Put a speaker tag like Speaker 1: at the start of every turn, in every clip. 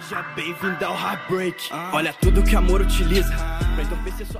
Speaker 1: Seja bem-vindo ao Heartbreak. Olha tudo que amor utiliza.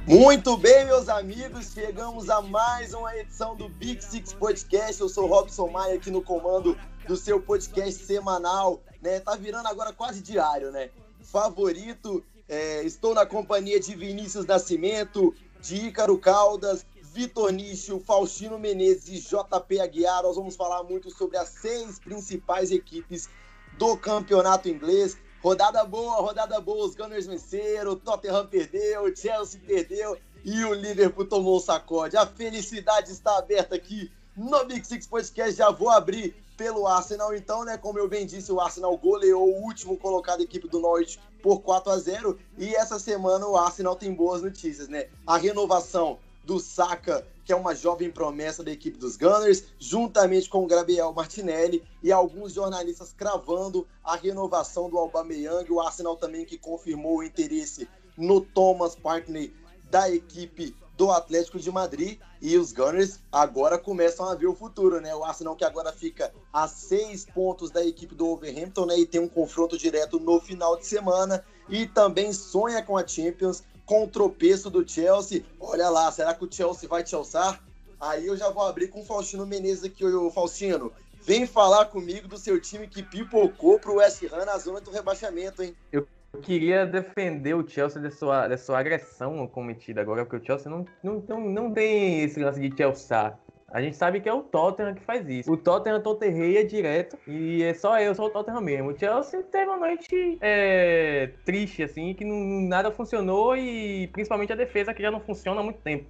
Speaker 2: Muito bem, meus amigos, chegamos a mais uma edição do Big Six Podcast. Eu sou Robson Maia aqui no comando do seu podcast semanal, né? Tá virando agora quase diário, né? Favorito, é, estou na companhia de Vinícius Nascimento, de Ícaro Caldas, Vitor Nicho, Faustino Menezes e JP Aguiar. Nós vamos falar muito sobre as seis principais equipes do campeonato inglês. Rodada boa, rodada boa. Os Gunners venceram, o Tottenham perdeu, o Chelsea perdeu e o Liverpool tomou um sacode. A felicidade está aberta aqui no Big Six Podcast. Já vou abrir pelo Arsenal, então, né? Como eu bem disse, o Arsenal goleou o último colocado equipe do Norte por 4 a 0 E essa semana o Arsenal tem boas notícias, né? A renovação do Saka, que é uma jovem promessa da equipe dos Gunners, juntamente com o Gabriel Martinelli e alguns jornalistas cravando a renovação do Aubameyang, o Arsenal também que confirmou o interesse no Thomas Partney da equipe do Atlético de Madrid e os Gunners agora começam a ver o futuro, né? O Arsenal que agora fica a seis pontos da equipe do Wolverhampton, né? E tem um confronto direto no final de semana e também sonha com a Champions com o tropeço do Chelsea. Olha lá, será que o Chelsea vai te alçar? Aí eu já vou abrir com o Faustino Menezes aqui, o Faustino. Vem falar comigo do seu time que pipocou pro West Ham na zona do rebaixamento, hein?
Speaker 3: Eu queria defender o Chelsea da sua agressão cometida agora, porque o Chelsea não, não, não, não tem esse lance de Chelsea. A gente sabe que é o Tottenham que faz isso. O Tottenham toterreia direto e é só eu, só o Tottenham mesmo. O Chelsea teve uma noite é, triste, assim, que não, nada funcionou e principalmente a defesa que já não funciona há muito tempo.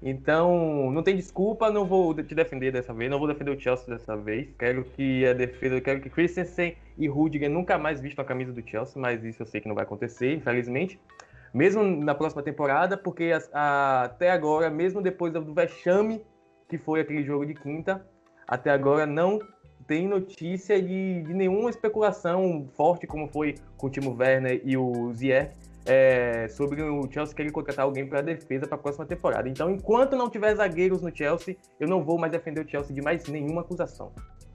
Speaker 3: Então, não tem desculpa, não vou te defender dessa vez, não vou defender o Chelsea dessa vez. Quero que a defesa, quero que Christensen e Rudiger nunca mais vistam a camisa do Chelsea, mas isso eu sei que não vai acontecer, infelizmente. Mesmo na próxima temporada, porque a, a, até agora, mesmo depois do vexame que foi aquele jogo de quinta. Até agora não tem notícia de, de nenhuma especulação forte, como foi com o Timo Werner e o Ziyech, é, sobre o Chelsea querer contratar alguém para a defesa para a próxima temporada. Então, enquanto não tiver zagueiros no Chelsea, eu não vou mais defender o Chelsea de mais nenhuma acusação.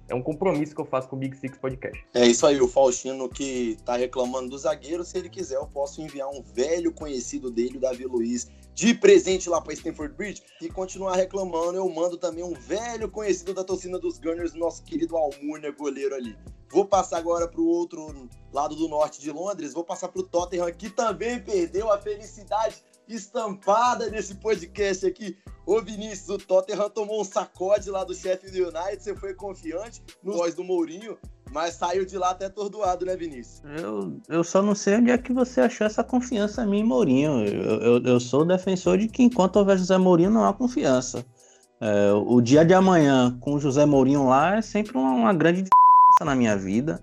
Speaker 3: É um compromisso que eu faço com o Big Six Podcast.
Speaker 2: É isso aí, o Faustino que tá reclamando do zagueiro, se ele quiser, eu posso enviar um velho conhecido dele, o Davi Luiz, de presente lá para Stanford Bridge e continuar reclamando, eu mando também um velho conhecido da torcida dos Gunners, nosso querido Almurnia, goleiro ali. Vou passar agora para o outro lado do norte de Londres, vou passar para o Tottenham, que também perdeu a felicidade estampada nesse podcast aqui. Ô Vinícius, o Tottenham tomou um sacode lá do Sheffield United, você foi confiante no voz do Mourinho, mas saiu de lá até atordoado, né, Vinícius?
Speaker 4: Eu, eu só não sei onde é que você achou essa confiança em mim, Mourinho. Eu, eu, eu sou defensor de que enquanto houver José Mourinho, não há confiança. É, o dia de amanhã com o José Mourinho lá é sempre uma, uma grande na minha vida.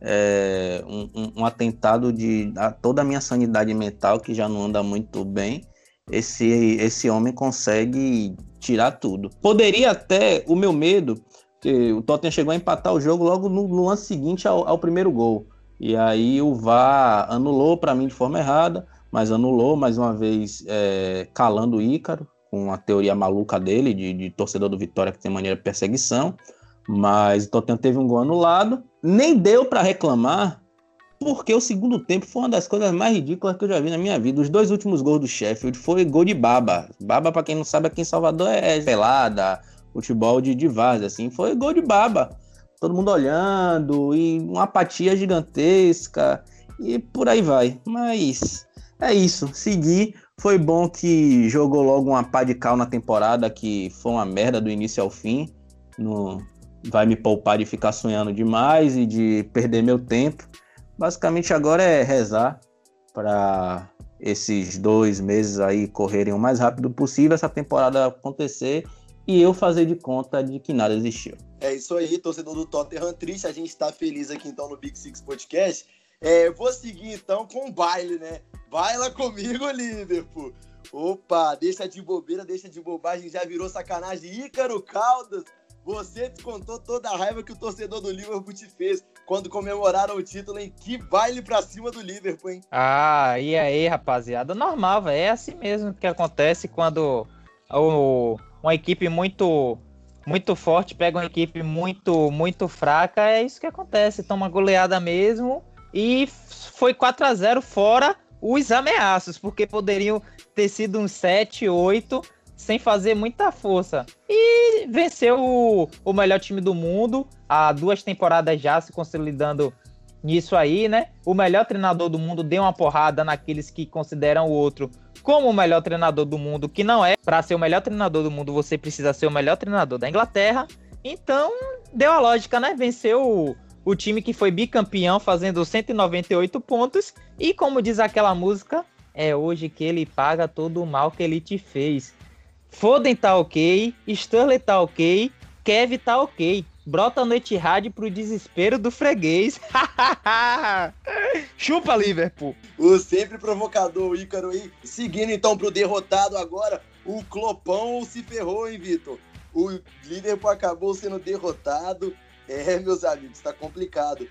Speaker 4: É, um, um, um, atentado de a toda a minha sanidade mental, que já não anda muito bem. Esse, esse homem consegue tirar tudo. Poderia até, o meu medo que o Tottenham chegou a empatar o jogo logo no, no ano seguinte ao, ao, primeiro gol. E aí o VAR anulou para mim de forma errada, mas anulou mais uma vez é, calando o Ícaro, com a teoria maluca dele, de, de torcedor do Vitória que tem maneira de perseguição. Mas o Tottenham teve um gol anulado. Nem deu para reclamar, porque o segundo tempo foi uma das coisas mais ridículas que eu já vi na minha vida. Os dois últimos gols do Sheffield foi gol de baba. Baba, para quem não sabe, aqui em Salvador é pelada, futebol de, de várzea, assim, foi gol de baba. Todo mundo olhando e uma apatia gigantesca e por aí vai. Mas é isso, seguir. Foi bom que jogou logo uma pá de cal na temporada, que foi uma merda do início ao fim. No... Vai me poupar de ficar sonhando demais e de perder meu tempo. Basicamente agora é rezar para esses dois meses aí correrem o mais rápido possível, essa temporada acontecer e eu fazer de conta de que nada existiu.
Speaker 2: É isso aí, torcedor do Tottenham triste, a gente está feliz aqui então no Big Six Podcast. É, vou seguir então com o baile, né? Baila comigo, Liverpool. Opa, deixa de bobeira, deixa de bobagem, já virou sacanagem. Ícaro Caldas, você descontou toda a raiva que o torcedor do Liverpool te fez quando comemoraram o título, hein? Que baile pra cima do Liverpool, hein?
Speaker 5: Ah, e aí, rapaziada? Normal, velho. É assim mesmo que acontece quando o, uma equipe muito muito forte pega uma equipe muito muito fraca, é isso que acontece, toma goleada mesmo e foi 4 a 0 fora os ameaços, porque poderiam ter sido um 7, 8 sem fazer muita força. E venceu o, o melhor time do mundo, há duas temporadas já se consolidando nisso aí, né? O melhor treinador do mundo deu uma porrada naqueles que consideram o outro como o melhor treinador do mundo, que não é. Para ser o melhor treinador do mundo, você precisa ser o melhor treinador da Inglaterra. Então, deu a lógica, né? Venceu o, o time que foi bicampeão, fazendo 198 pontos. E como diz aquela música, é hoje que ele paga todo o mal que ele te fez. Foden tá ok, Stanley tá ok, Kev tá ok. Brota a noite rádio pro desespero do freguês. Chupa, Liverpool.
Speaker 2: O sempre provocador Ícaro aí. Seguindo então pro derrotado agora, o Clopão se ferrou, hein, Vitor? O Liverpool acabou sendo derrotado. É, meus amigos, tá complicado.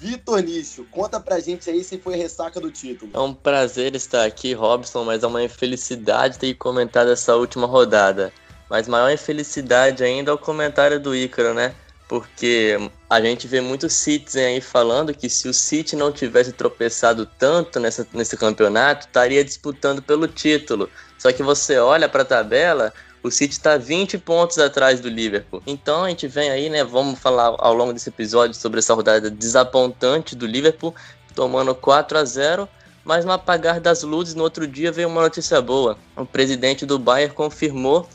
Speaker 2: Vitor Nicho, conta pra gente aí se foi ressaca do título.
Speaker 6: É um prazer estar aqui, Robson, mas é uma infelicidade ter comentado essa última rodada. Mas maior infelicidade ainda é o comentário do Ícaro, né? Porque a gente vê muitos Citizen aí falando que se o City não tivesse tropeçado tanto nessa, nesse campeonato, estaria disputando pelo título. Só que você olha para a tabela, o City está 20 pontos atrás do Liverpool. Então a gente vem aí, né? Vamos falar ao longo desse episódio sobre essa rodada desapontante do Liverpool, tomando 4 a 0 mas no apagar das luzes, no outro dia veio uma notícia boa. O presidente do Bayern confirmou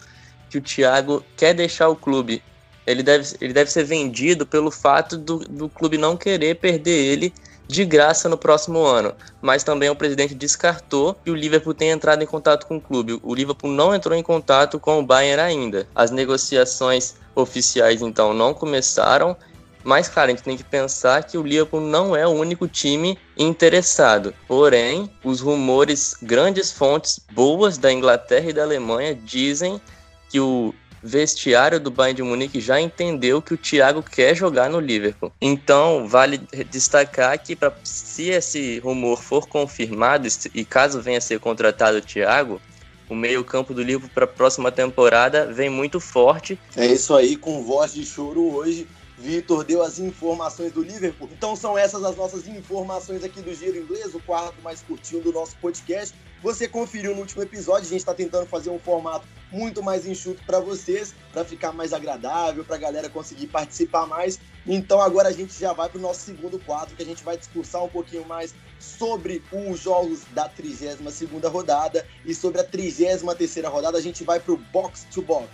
Speaker 6: que o Thiago quer deixar o clube ele deve, ele deve ser vendido pelo fato do, do clube não querer perder ele de graça no próximo ano. Mas também o presidente descartou que o Liverpool tenha entrado em contato com o clube. O Liverpool não entrou em contato com o Bayern ainda. As negociações oficiais então não começaram. Mas, cara, a gente tem que pensar que o Liverpool não é o único time interessado. Porém, os rumores, grandes fontes boas da Inglaterra e da Alemanha dizem que o vestiário do Bayern de Munique já entendeu que o Thiago quer jogar no Liverpool. Então, vale destacar que pra, se esse rumor for confirmado e caso venha a ser contratado o Thiago, o meio-campo do Liverpool para a próxima temporada vem muito forte.
Speaker 2: É isso aí, com voz de choro hoje. Vitor deu as informações do Liverpool. Então são essas as nossas informações aqui do Giro Inglês, o quarto mais curtinho do nosso podcast. Você conferiu no último episódio, a gente está tentando fazer um formato muito mais enxuto para vocês, para ficar mais agradável, para a galera conseguir participar mais. Então agora a gente já vai para o nosso segundo quadro, que a gente vai discursar um pouquinho mais sobre os jogos da 32 segunda rodada e sobre a 33 terceira rodada, a gente vai para o Box to Box.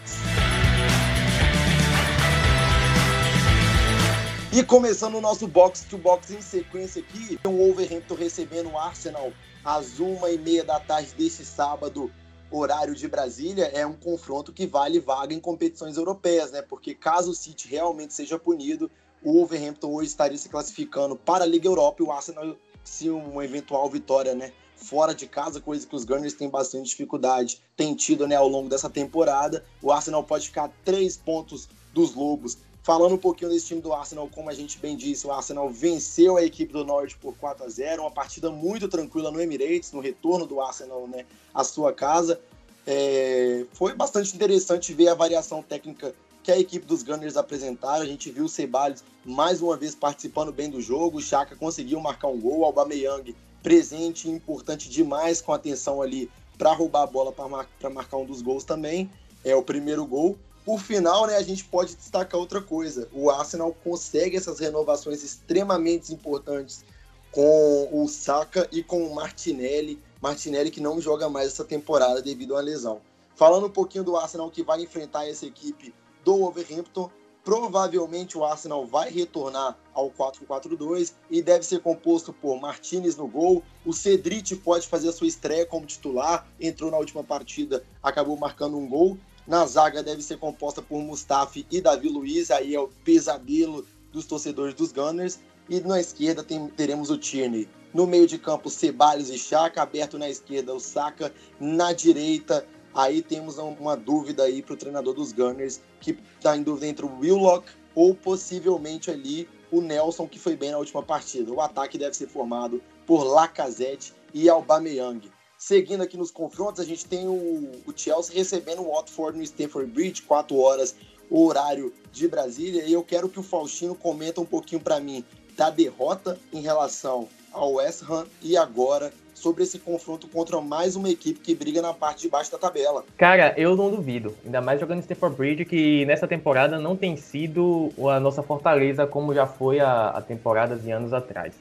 Speaker 2: E começando o nosso box to box em sequência aqui, o Wolverhampton recebendo o Arsenal às uma e meia da tarde deste sábado, horário de Brasília. É um confronto que vale vaga em competições europeias, né? Porque caso o City realmente seja punido, o Wolverhampton hoje estaria se classificando para a Liga Europa e o Arsenal, se uma eventual vitória, né? Fora de casa, coisa que os Gunners têm bastante dificuldade, tem tido né, ao longo dessa temporada. O Arsenal pode ficar três pontos dos Lobos Falando um pouquinho desse time do Arsenal, como a gente bem disse, o Arsenal venceu a equipe do Norte por 4 a 0 uma partida muito tranquila no Emirates, no retorno do Arsenal né, à sua casa. É, foi bastante interessante ver a variação técnica que a equipe dos Gunners apresentaram. A gente viu o Ceballos mais uma vez participando bem do jogo, o Chaka conseguiu marcar um gol, o Aubameyang presente, importante demais com atenção ali para roubar a bola para mar marcar um dos gols também. É o primeiro gol. Por final, né, a gente pode destacar outra coisa. O Arsenal consegue essas renovações extremamente importantes com o Saka e com o Martinelli. Martinelli que não joga mais essa temporada devido à lesão. Falando um pouquinho do Arsenal que vai enfrentar essa equipe do Wolverhampton, provavelmente o Arsenal vai retornar ao 4-4-2 e deve ser composto por Martinez no gol. O Cedric pode fazer a sua estreia como titular, entrou na última partida, acabou marcando um gol. Na zaga deve ser composta por Mustafi e Davi Luiz, aí é o pesadelo dos torcedores dos Gunners. E na esquerda tem, teremos o Tierney. No meio de campo, Ceballos e Chaka, aberto na esquerda o Saka, na direita aí temos uma dúvida aí para o treinador dos Gunners, que está em dúvida entre o Willock ou possivelmente ali o Nelson, que foi bem na última partida. O ataque deve ser formado por Lacazette e Aubameyang. Seguindo aqui nos confrontos, a gente tem o, o Chelsea recebendo o Watford no Stamford Bridge, 4 horas, o horário de Brasília. E eu quero que o Faustino comenta um pouquinho para mim. da derrota em relação ao West Ham e agora sobre esse confronto contra mais uma equipe que briga na parte de baixo da tabela.
Speaker 3: Cara, eu não duvido. Ainda mais jogando Stamford Bridge, que nessa temporada não tem sido a nossa fortaleza como já foi a, a temporadas e anos atrás.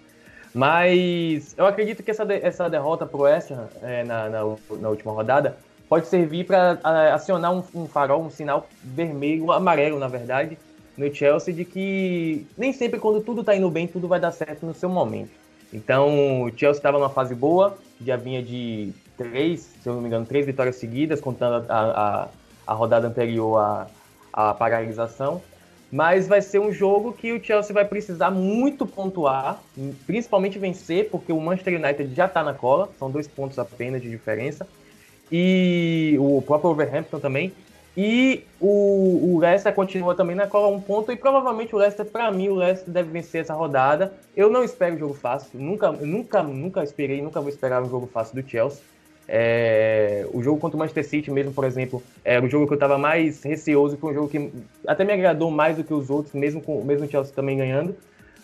Speaker 3: Mas eu acredito que essa, de, essa derrota pro West é, na, na, na, última rodada pode servir para acionar um, um farol, um sinal vermelho, amarelo, na verdade, no Chelsea, de que nem sempre quando tudo tá indo bem, tudo vai dar certo no seu momento. Então, o Chelsea estava numa fase boa, já vinha de três, se eu não me engano, três vitórias seguidas, contando a, a, a rodada anterior à, à paralisação. Mas vai ser um jogo que o Chelsea vai precisar muito pontuar, principalmente vencer, porque o Manchester United já está na cola, são dois pontos apenas de diferença. E o próprio Overhampton também. E o, o Leicester continua também na cola um ponto. E provavelmente o Leicester, para mim, o Leicester deve vencer essa rodada. Eu não espero um jogo fácil. Nunca, nunca, nunca esperei, nunca vou esperar um jogo fácil do Chelsea. É, o jogo contra o Manchester City mesmo, por exemplo, era o jogo que eu estava mais receoso, foi um jogo que até me agradou mais do que os outros, mesmo com mesmo o Chelsea também ganhando.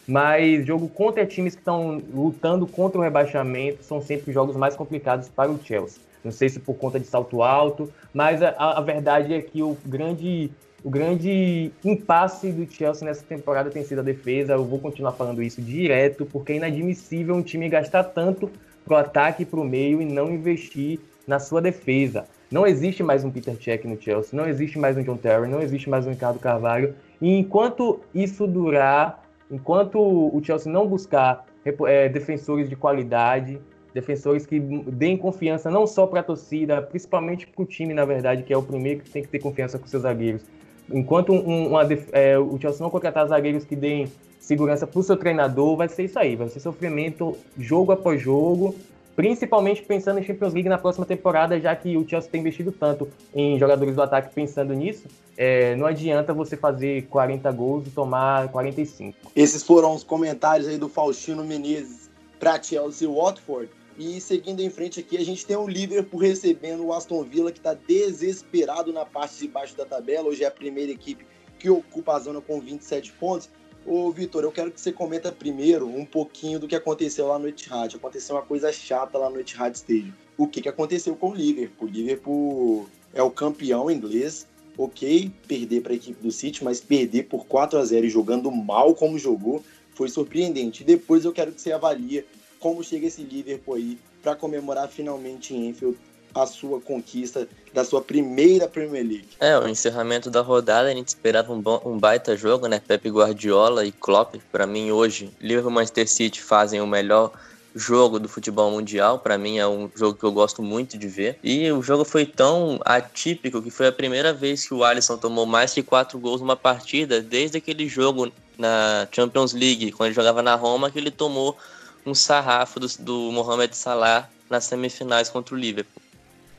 Speaker 3: Mas jogo contra times que estão lutando contra o rebaixamento são sempre jogos mais complicados para o Chelsea. Não sei se por conta de salto alto, mas a, a verdade é que o grande, o grande impasse do Chelsea nessa temporada tem sido a defesa. Eu vou continuar falando isso direto, porque é inadmissível um time gastar tanto pro ataque e pro meio e não investir na sua defesa. Não existe mais um Peter Cech no Chelsea, não existe mais um John Terry, não existe mais um Ricardo Carvalho. E enquanto isso durar, enquanto o Chelsea não buscar é, defensores de qualidade, defensores que deem confiança não só para a torcida, principalmente para o time, na verdade, que é o primeiro que tem que ter confiança com seus zagueiros. Enquanto um, uma, é, o Chelsea não contratar zagueiros que deem segurança para o seu treinador, vai ser isso aí, vai ser sofrimento jogo após jogo, principalmente pensando em Champions League na próxima temporada, já que o Chelsea tem investido tanto em jogadores do ataque pensando nisso, é, não adianta você fazer 40 gols e tomar 45.
Speaker 2: Esses foram os comentários aí do Faustino Menezes para Chelsea e Watford. E seguindo em frente aqui, a gente tem o Liverpool recebendo o Aston Villa, que está desesperado na parte de baixo da tabela. Hoje é a primeira equipe que ocupa a zona com 27 pontos. Ô, Vitor, eu quero que você comenta primeiro um pouquinho do que aconteceu lá no Etihad. Aconteceu uma coisa chata lá no Etihad Stadium. O que, que aconteceu com o Liverpool? O Liverpool é o campeão inglês. Ok, perder para a equipe do City, mas perder por 4 a 0 e jogando mal como jogou foi surpreendente. Depois eu quero que você avalie como chega esse Liverpool aí para comemorar finalmente em Enfield a sua conquista da sua primeira Premier League.
Speaker 6: É, o encerramento da rodada, a gente esperava um, bom, um baita jogo, né? Pepe Guardiola e Klopp, para mim hoje, Liverpool e Manchester City fazem o melhor jogo do futebol mundial. Para mim é um jogo que eu gosto muito de ver. E o jogo foi tão atípico que foi a primeira vez que o Alisson tomou mais que quatro gols numa partida desde aquele jogo na Champions League, quando ele jogava na Roma, que ele tomou um sarrafo do, do Mohamed Salah nas semifinais contra o Liverpool.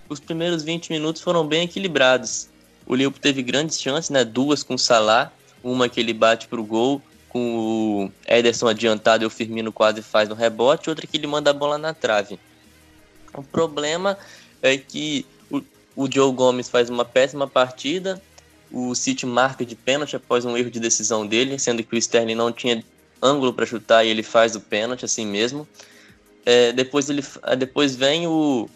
Speaker 6: Os primeiros 20 minutos foram bem equilibrados. O Liverpool teve grandes chances, né? Duas com o Salah, uma que ele bate para o gol, com o Ederson adiantado e o Firmino quase faz no rebote, outra que ele manda a bola na trave. O problema é que o, o Joe Gomes faz uma péssima partida, o City marca de pênalti após um erro de decisão dele, sendo que o Sterling não tinha ângulo para chutar e ele faz o pênalti assim mesmo. É, depois, ele, depois vem o,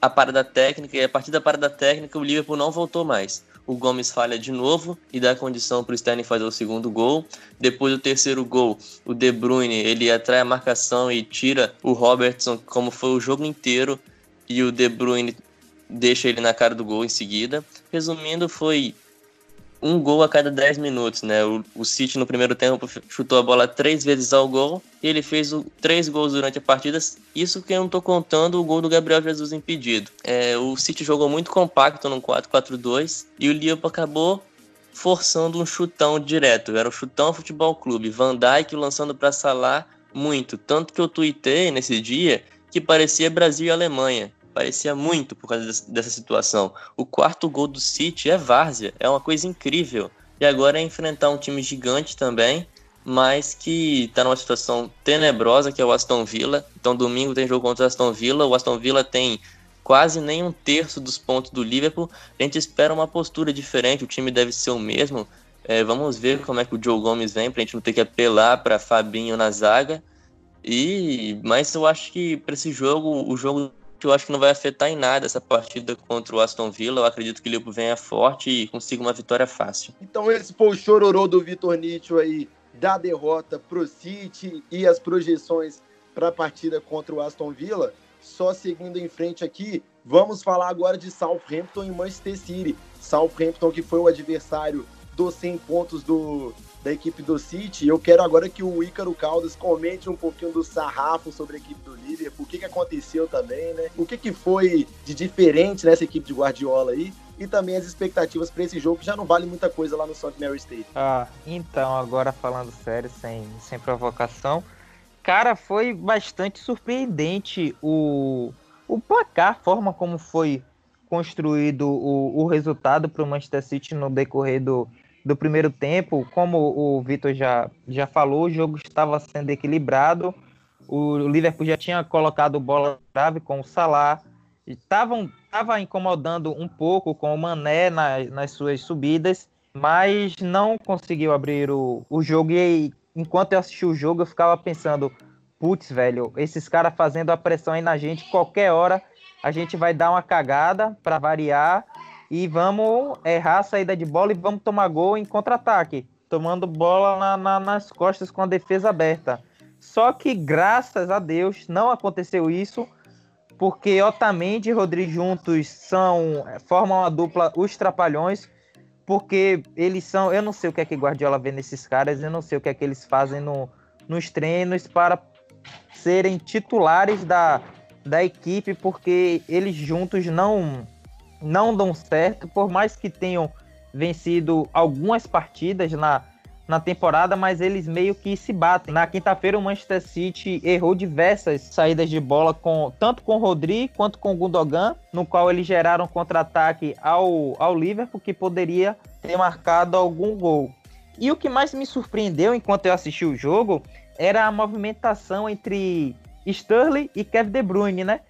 Speaker 6: a parada técnica e a partir da parada técnica o Liverpool não voltou mais. O Gomes falha de novo e dá condição para o Sterling fazer o segundo gol. Depois do terceiro gol, o De Bruyne ele atrai a marcação e tira o Robertson, como foi o jogo inteiro, e o De Bruyne deixa ele na cara do gol em seguida. Resumindo, foi um gol a cada 10 minutos, né? O, o City no primeiro tempo chutou a bola três vezes ao gol e ele fez o, três gols durante a partida. Isso que eu não tô contando o gol do Gabriel Jesus impedido. É, o City jogou muito compacto no 4-4-2 e o Liverpool acabou forçando um chutão direto. Era um chutão futebol clube. Van Dijk lançando para Salah muito. Tanto que eu tuitei nesse dia que parecia Brasil e Alemanha parecia muito por causa dessa situação. O quarto gol do City é várzea, é uma coisa incrível. E agora é enfrentar um time gigante também, mas que está numa situação tenebrosa, que é o Aston Villa. Então, domingo tem jogo contra o Aston Villa. O Aston Villa tem quase nem um terço dos pontos do Liverpool. A gente espera uma postura diferente, o time deve ser o mesmo. É, vamos ver como é que o Joe Gomes vem, pra gente não ter que apelar para Fabinho na zaga. E, mas eu acho que para esse jogo, o jogo eu acho que não vai afetar em nada essa partida contra o Aston Villa. Eu acredito que o Liverpool venha forte e consiga uma vitória fácil.
Speaker 2: Então esse foi o chororô do Vitor Nietzsche aí da derrota pro City e as projeções para a partida contra o Aston Villa. Só seguindo em frente aqui, vamos falar agora de Southampton e Manchester City. Southampton que foi o adversário dos 100 pontos do, da equipe do City. Eu quero agora que o Ícaro Caldas comente um pouquinho do sarrafo sobre a equipe do Liverpool, o que, que aconteceu também, né? O que, que foi de diferente nessa equipe de Guardiola aí e também as expectativas para esse jogo, que já não vale muita coisa lá no St. Mary State.
Speaker 5: Ah, então, agora falando sério, sem, sem provocação, cara, foi bastante surpreendente o, o placar, a forma como foi construído o, o resultado para o Manchester City no decorrer do, do primeiro tempo, como o Vitor já, já falou, o jogo estava sendo equilibrado. O Liverpool já tinha colocado bola grave com o Salah. Estavam estava incomodando um pouco com o Mané na, nas suas subidas, mas não conseguiu abrir o, o jogo. E enquanto eu assisti o jogo, eu ficava pensando: putz, velho, esses caras fazendo a pressão aí na gente, qualquer hora a gente vai dar uma cagada para variar e vamos errar a saída de bola e vamos tomar gol em contra-ataque, tomando bola na, na, nas costas com a defesa aberta. Só que graças a Deus não aconteceu isso, porque Otamendi e Rodrigo juntos são formam a dupla os trapalhões, porque eles são, eu não sei o que é que Guardiola vê nesses caras, eu não sei o que é que eles fazem no, nos treinos para serem titulares da, da equipe, porque eles juntos não não dão certo, por mais que tenham vencido algumas partidas na, na temporada, mas eles meio que se batem. Na quinta-feira, o Manchester City errou diversas saídas de bola, com tanto com o Rodri quanto com o Gundogan, no qual eles geraram contra-ataque ao, ao Liverpool, que poderia ter marcado algum gol. E o que mais me surpreendeu enquanto eu assisti o jogo era a movimentação entre Sterling e Kevin De Bruyne, né?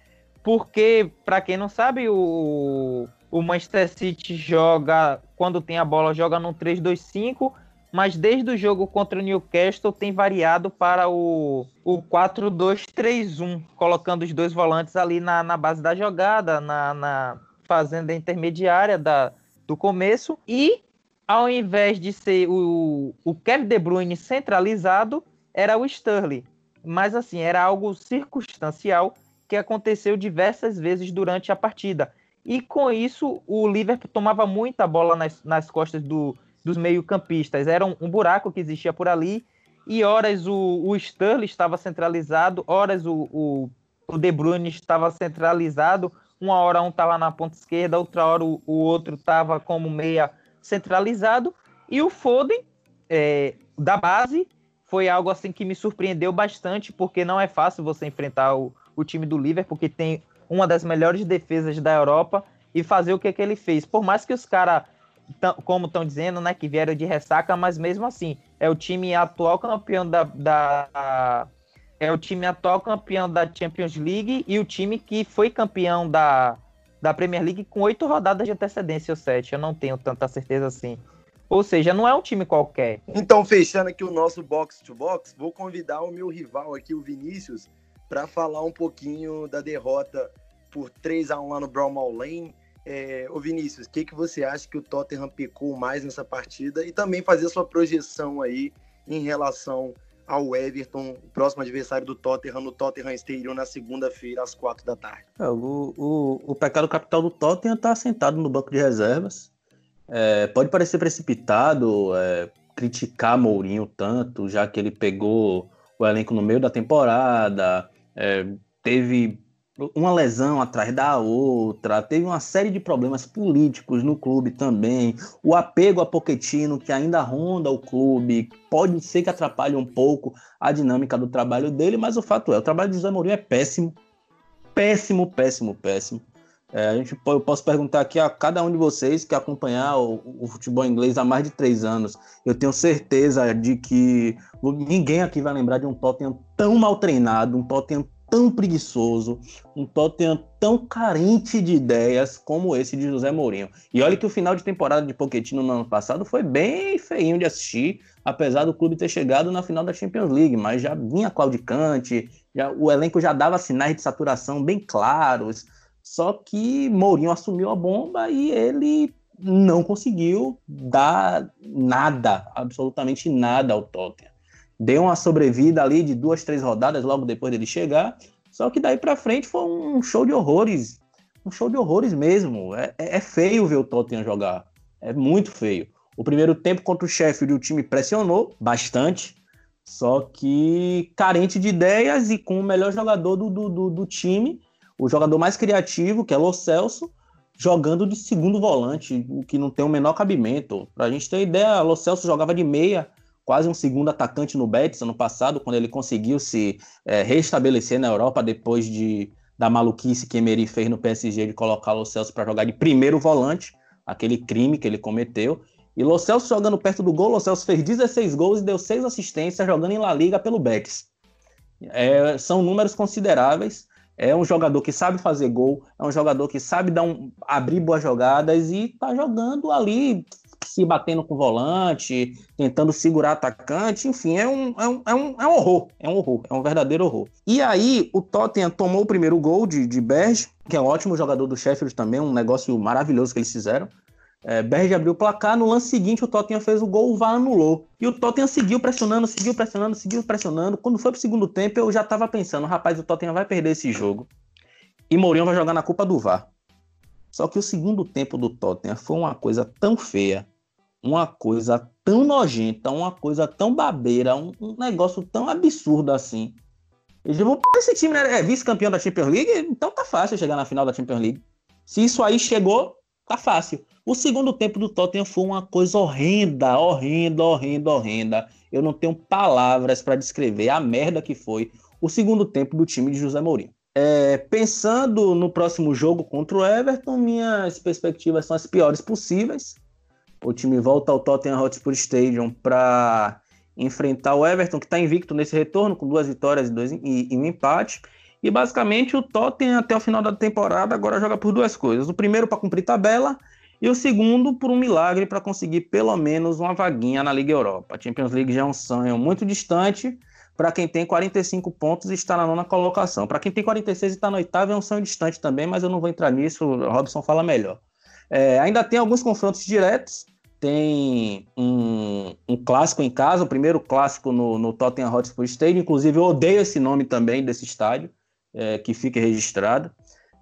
Speaker 5: Porque, para quem não sabe, o, o Manchester City joga, quando tem a bola, joga no 3-2-5, mas desde o jogo contra o Newcastle tem variado para o, o 4-2-3-1, colocando os dois volantes ali na, na base da jogada, na, na fazenda intermediária da, do começo. E ao invés de ser o, o Kevin De Bruyne centralizado, era o Sterling. Mas assim, era algo circunstancial que aconteceu diversas vezes durante a partida. E com isso, o Liverpool tomava muita bola nas, nas costas do, dos meio-campistas. Era um, um, buraco que existia por ali. E horas o, o Sterling estava centralizado, horas o, o, o De Bruyne estava centralizado. Uma hora um estava na ponta esquerda, outra hora o, o outro estava como meia centralizado. E o Foden, é, da base, foi algo assim que me surpreendeu bastante, porque não é fácil você enfrentar o, o time do Liverpool, que tem uma das melhores defesas da Europa, e fazer o que, que ele fez. Por mais que os caras, como estão dizendo, né, que vieram de ressaca, mas mesmo assim, é o time atual campeão da, da é o time atual campeão da Champions League e o time que foi campeão da, da Premier League com oito rodadas de antecedência ou sete. Eu não tenho tanta certeza assim. Ou seja, não é um time qualquer.
Speaker 2: Então, fechando aqui o nosso box to box, vou convidar o meu rival aqui, o Vinícius, para falar um pouquinho da derrota por 3 a 1 lá no Bramall Lane. É, ô Vinícius, o que, que você acha que o Tottenham pecou mais nessa partida? E também fazer sua projeção aí em relação ao Everton, próximo adversário do Tottenham, no Tottenham Stadium, na segunda-feira, às quatro da tarde.
Speaker 4: É, o, o, o pecado capital do Tottenham está sentado no banco de reservas. É, pode parecer precipitado é, criticar Mourinho tanto, já que ele pegou o elenco no meio da temporada, é, teve uma lesão atrás da outra, teve uma série de problemas políticos no clube também, o apego a Poquetino que ainda ronda o clube, pode ser que atrapalhe um pouco a dinâmica do trabalho dele, mas o fato é, o trabalho de José Mourinho é péssimo, péssimo, péssimo, péssimo. É, a gente, eu posso perguntar aqui a cada um de vocês que acompanhar o, o, futebol inglês há mais de três anos. Eu tenho certeza de que ninguém aqui vai lembrar de um Tottenham tão mal treinado, um Tottenham tão preguiçoso, um Tottenham tão carente de ideias como esse de José Mourinho. E olha que o final de temporada de Pochettino no ano passado foi bem feinho de assistir, apesar do clube ter chegado na final da Champions League, mas já vinha claudicante, já, o elenco já dava sinais de saturação bem claros, só que Mourinho assumiu a bomba e ele não conseguiu dar nada, absolutamente nada ao Tottenham. Deu uma sobrevida ali de duas, três rodadas logo depois dele chegar, só que daí para frente foi um show de horrores, um show de horrores mesmo. É, é, é, feio ver o Tottenham jogar, é muito feio. O primeiro tempo contra o Sheffield o time pressionou bastante, só que carente de ideias e com o melhor jogador do, do, do time, o jogador mais criativo, que é Lo Celso, jogando de segundo volante, o que não tem o menor cabimento. Para a gente ter ideia, Lo Celso jogava de meia, quase um segundo atacante no Betis ano passado, quando ele conseguiu se é, restabelecer na Europa depois de, da maluquice que Emery fez no PSG de colocar Lo Celso para jogar de primeiro volante, aquele crime que ele cometeu. E Lo Celso jogando perto do gol, Lo Celso fez 16 gols e deu 6 assistências jogando em La Liga pelo Betis. É, são números consideráveis. É um jogador que sabe fazer gol, é um jogador que sabe dar um, abrir boas jogadas e tá jogando ali, se batendo com o volante, tentando segurar atacante, enfim, é um, é um, é um, é um horror, é um horror, é um verdadeiro horror. E aí, o Tottenham tomou o primeiro gol de, de Berge, que é um ótimo jogador do Sheffield também, um negócio maravilhoso que eles fizeram. É, Berge abriu o placar, no lance seguinte o Tottenham fez o gol, o VAR anulou. E o Tottenham seguiu pressionando, seguiu pressionando, seguiu pressionando. Quando foi pro segundo tempo, eu já tava pensando, rapaz, o Tottenham vai perder esse jogo. E Mourinho vai jogar na culpa do VAR. Só que o segundo tempo do Tottenham foi uma coisa tão feia, uma coisa tão nojenta, uma coisa tão babeira, um, um negócio tão absurdo assim. Eu digo, esse time né, é vice-campeão da Champions League, então tá fácil chegar na final da Champions League. Se isso aí chegou, tá fácil. O segundo tempo do Tottenham foi uma coisa horrenda, horrenda, horrenda, horrenda. Eu não tenho palavras para descrever a merda que foi o segundo tempo do time de José Mourinho. É, pensando no próximo jogo contra o Everton, minhas perspectivas são as piores possíveis. O time volta ao Tottenham Hotspur Stadium para enfrentar o Everton, que está invicto nesse retorno, com duas vitórias e, dois, e, e um empate. E basicamente o Tottenham, até o final da temporada, agora joga por duas coisas. O primeiro para cumprir tabela e o segundo por um milagre para conseguir pelo menos uma vaguinha na Liga Europa. A Champions League já é um sonho muito distante para quem tem 45 pontos e está na nona colocação. Para quem tem 46 e está na oitava é um sonho distante também, mas eu não vou entrar nisso, o Robson fala melhor. É, ainda tem alguns confrontos diretos, tem um, um, clássico em casa, o primeiro clássico no, no Tottenham Hotspur Stadium, inclusive eu odeio esse nome também desse estádio, é, que fica registrado.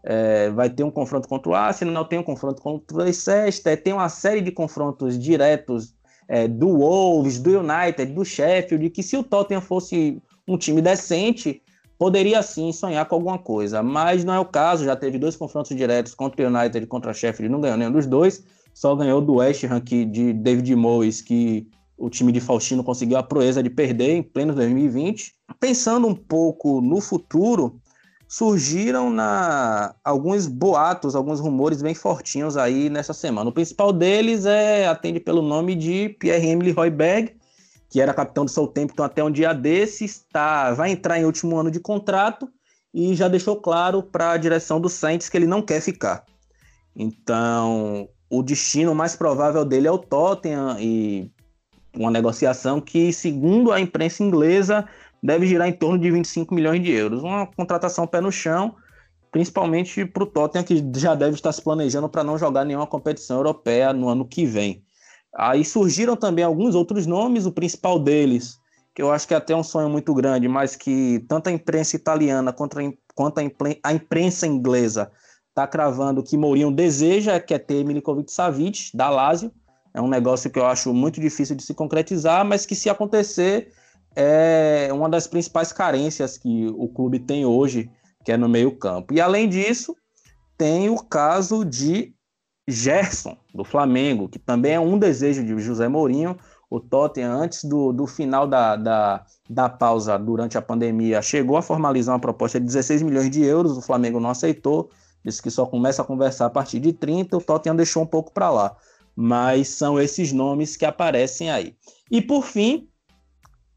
Speaker 4: É, vai ter um confronto contra o Arsenal, tem um confronto contra o Leicester, tem uma série de confrontos diretos é, do Wolves, do United, do Sheffield, que se o Tottenham fosse um time decente, poderia sim sonhar com alguma coisa, mas não é o caso, já teve dois confrontos diretos contra o United e contra o Sheffield, não ganhou nenhum dos dois, só ganhou do West Ham que, de David Moyes, que o time de Faustino conseguiu a proeza de perder em pleno 2020. Pensando um pouco no futuro, surgiram na alguns boatos, alguns rumores bem fortinhos aí nessa semana. O principal deles é atende pelo nome de Pierre-Emile Royberg, que era capitão do Southampton até um dia desses, está vai entrar em último ano de contrato e já deixou claro para a direção do Saints que ele não quer ficar. Então, o destino mais provável dele é o Tottenham e uma negociação que, segundo a imprensa inglesa, deve girar em torno de 25 milhões de euros. Uma contratação pé no chão, principalmente para o Tottenham, que já deve estar se planejando para não jogar nenhuma competição europeia no ano que vem. Aí surgiram também alguns outros nomes, o principal deles, que eu acho que é até um sonho muito grande, mas que tanto a imprensa italiana quanto a imprensa inglesa está cravando que Mourinho deseja, que é ter Milinkovic-Savic, da Lazio. É um negócio que eu acho muito difícil de se concretizar, mas que se acontecer é uma das principais carências que o clube tem hoje, que é no meio-campo. E além disso, tem o caso de Gerson, do Flamengo, que também é um desejo de José Mourinho. O Tottenham, antes do, do final da, da, da pausa durante a pandemia, chegou a formalizar uma proposta de 16 milhões de euros. O Flamengo não aceitou, disse que só começa a conversar a partir de 30. O Tottenham deixou um pouco para lá. Mas são esses nomes que aparecem aí. E por fim,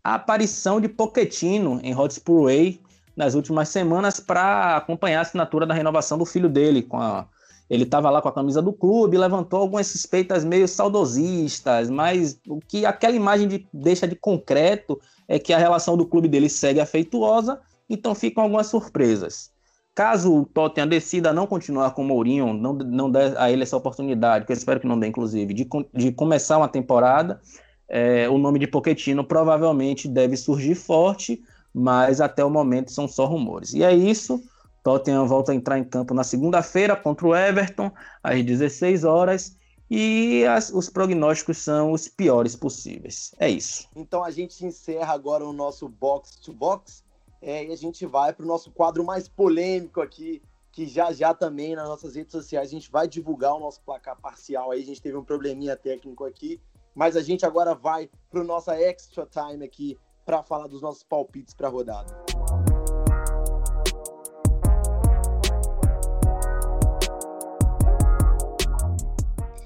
Speaker 4: a aparição de Pochettino em Hotspur Way nas últimas semanas para acompanhar a assinatura da renovação do filho dele. Com a... Ele estava lá com a camisa do clube, levantou algumas suspeitas meio saudosistas, mas o que aquela imagem de, deixa de concreto é que a relação do clube dele segue afeituosa, então ficam algumas surpresas. Caso o Tottenham decida não continuar com o Mourinho, não, não der a ele essa oportunidade, que eu espero que não dê, inclusive, de, de começar uma temporada, é, o nome de Pochettino provavelmente deve surgir forte, mas até o momento são só rumores. E é isso. Tottenham volta a entrar em campo na segunda-feira contra o Everton, às 16 horas. E as, os prognósticos são os piores possíveis. É isso.
Speaker 2: Então a gente encerra agora o nosso box to box é, e a gente vai para o nosso quadro mais polêmico aqui, que já já também nas nossas redes sociais a gente vai divulgar o nosso placar parcial aí. A gente teve um probleminha técnico aqui, mas a gente agora vai para o nosso extra time aqui para falar dos nossos palpites para a rodada.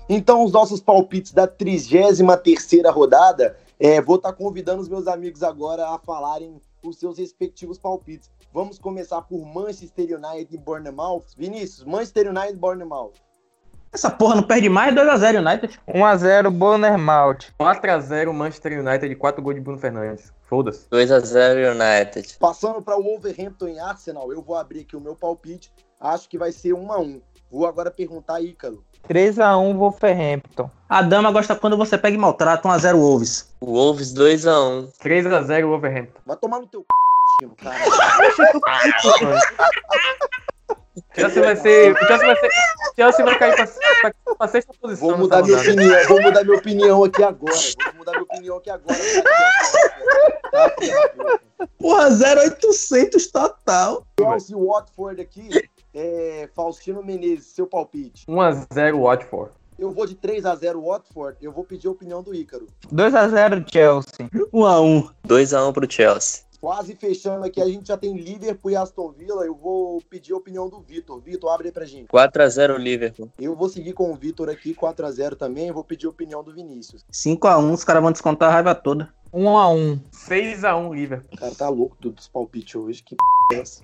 Speaker 2: Então, os nossos palpites da 33 terceira rodada, é, vou estar tá convidando os meus amigos agora a falarem os seus respectivos palpites. Vamos começar por Manchester United e Bournemouth. Vinícius, Manchester United e Bournemouth.
Speaker 4: Essa porra não perde mais, 2x0 United.
Speaker 5: 1x0 Bournemouth.
Speaker 3: 4x0 Manchester United, 4 gols de Bruno Fernandes. Foda-se.
Speaker 6: 2x0 United.
Speaker 2: Passando para o Wolverhampton e Arsenal, eu vou abrir aqui o meu palpite. Acho que vai ser 1x1. Vou agora perguntar aí, Ícaro.
Speaker 5: 3x1 Wolverhampton.
Speaker 4: A dama gosta quando você pega e maltrata 1x0 Wolves.
Speaker 6: Wolves 2x1.
Speaker 3: 3x0 Wolverhampton.
Speaker 2: Vai tomar no teu c, cara.
Speaker 3: Chelsea vai ser. Chelsea vai ser. Chelsea vai cair pra, pra, pra sexta posição.
Speaker 2: Vou mudar minha rodada. opinião. Vou mudar minha opinião aqui agora. Vou mudar minha opinião aqui agora.
Speaker 4: Porra, 0800 total.
Speaker 2: Chelsea Watford aqui. É, Faustino Menezes, seu palpite.
Speaker 3: 1x0 Watford.
Speaker 2: Eu vou de 3x0 Watford. Eu vou pedir a opinião do Ícaro.
Speaker 5: 2x0 Chelsea.
Speaker 4: 1x1.
Speaker 6: 2x1 pro Chelsea.
Speaker 2: Quase fechando aqui, a gente já tem Liverpool e Aston Villa. Eu vou pedir a opinião do Vitor. Vitor, abre aí pra gente.
Speaker 6: 4x0 Liverpool.
Speaker 2: Eu vou seguir com o Vitor aqui, 4x0 também. Vou pedir a opinião do Vinícius.
Speaker 4: 5x1, os caras vão descontar a raiva toda.
Speaker 5: 1x1.
Speaker 3: 6x1 Liverpool.
Speaker 2: O cara tá louco dos palpites hoje. Que p é essa?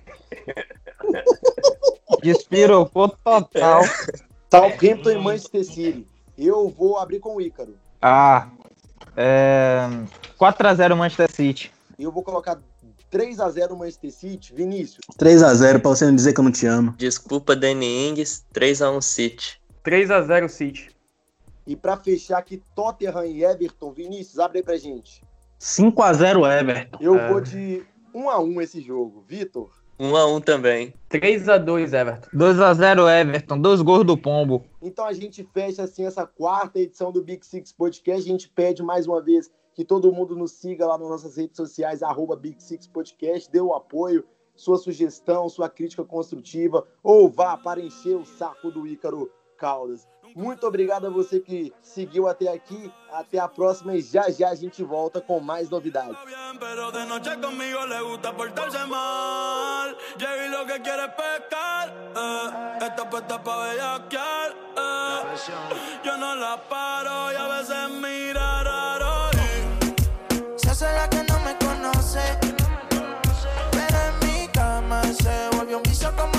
Speaker 5: Despirocou total.
Speaker 2: Southampton e Manchester City. Eu vou abrir com o Ícaro.
Speaker 5: Ah, é... 4x0 Manchester City.
Speaker 2: Eu vou colocar 3x0 Manchester City. Vinícius.
Speaker 4: 3x0 pra você não dizer que eu não te amo.
Speaker 6: Desculpa, Danny Ings. 3x1 City.
Speaker 3: 3x0 City.
Speaker 2: E pra fechar aqui, Tottenham e Everton. Vinícius, abre aí pra gente.
Speaker 4: 5x0 Everton.
Speaker 2: Eu é. vou de 1x1 esse jogo. Vitor.
Speaker 6: 1x1 também.
Speaker 3: 3x2 Everton.
Speaker 5: 2x0 Everton, dois gols do Pombo.
Speaker 2: Então a gente fecha assim essa quarta edição do Big Six Podcast. A gente pede mais uma vez que todo mundo nos siga lá nas nossas redes sociais, arroba Big Six Podcast, dê o apoio, sua sugestão, sua crítica construtiva, ou vá para encher o saco do Ícaro Caldas. Muito obrigado a você que seguiu até aqui. Até a próxima e já já a gente volta com mais novidades. hace la que no me conoce.
Speaker 7: Pero en mi cama se volvió un piso como